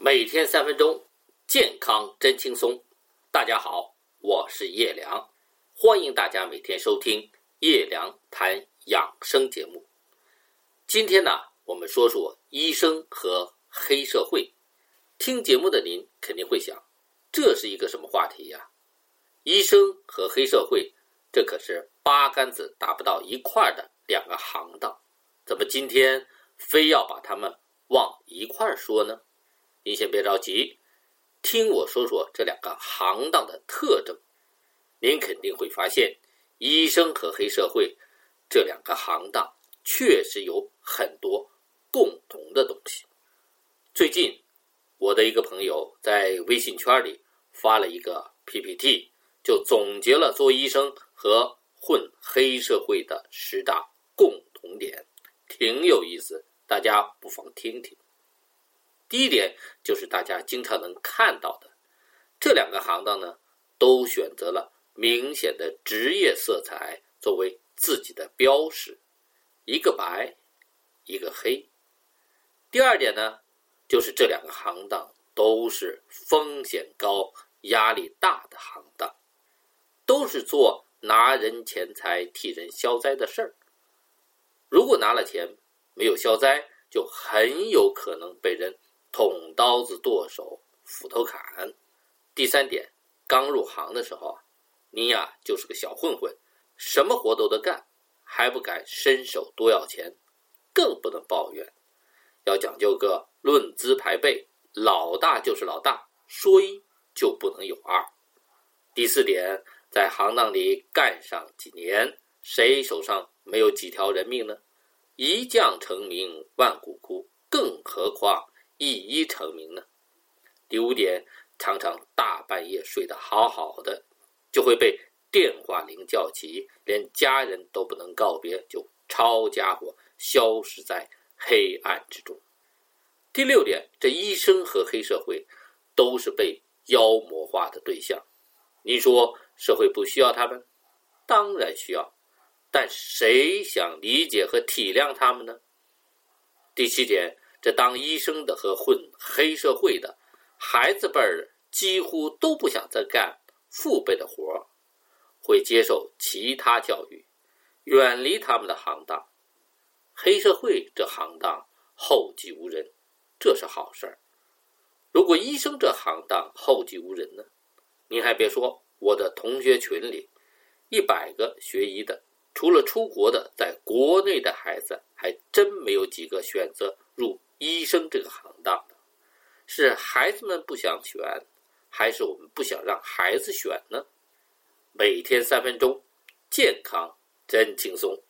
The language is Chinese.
每天三分钟，健康真轻松。大家好，我是叶良，欢迎大家每天收听叶良谈养生节目。今天呢，我们说说医生和黑社会。听节目的您肯定会想，这是一个什么话题呀？医生和黑社会，这可是八竿子打不到一块儿的两个行当，怎么今天非要把他们往一块儿说呢？您先别着急，听我说说这两个行当的特征。您肯定会发现，医生和黑社会这两个行当确实有很多共同的东西。最近，我的一个朋友在微信圈里发了一个 PPT，就总结了做医生和混黑社会的十大共同点，挺有意思，大家不妨听听。第一点就是大家经常能看到的，这两个行当呢，都选择了明显的职业色彩作为自己的标识，一个白，一个黑。第二点呢，就是这两个行当都是风险高、压力大的行当，都是做拿人钱财替人消灾的事儿。如果拿了钱没有消灾，就很有可能被人。捅刀子剁手，斧头砍。第三点，刚入行的时候啊，你呀就是个小混混，什么活都得干，还不敢伸手多要钱，更不能抱怨，要讲究个论资排辈，老大就是老大，说一就不能有二。第四点，在行当里干上几年，谁手上没有几条人命呢？一将成名万骨枯，更何况。一一成名呢。第五点，常常大半夜睡得好好的，就会被电话铃叫起，连家人都不能告别，就抄家伙消失在黑暗之中。第六点，这医生和黑社会都是被妖魔化的对象。您说社会不需要他们？当然需要，但谁想理解和体谅他们呢？第七点。这当医生的和混黑社会的孩子辈儿几乎都不想再干父辈的活儿，会接受其他教育，远离他们的行当。黑社会这行当后继无人，这是好事儿。如果医生这行当后继无人呢？您还别说，我的同学群里一百个学医的，除了出国的，在国内的孩子还真没有几个选择入。医生这个行当，是孩子们不想选，还是我们不想让孩子选呢？每天三分钟，健康真轻松。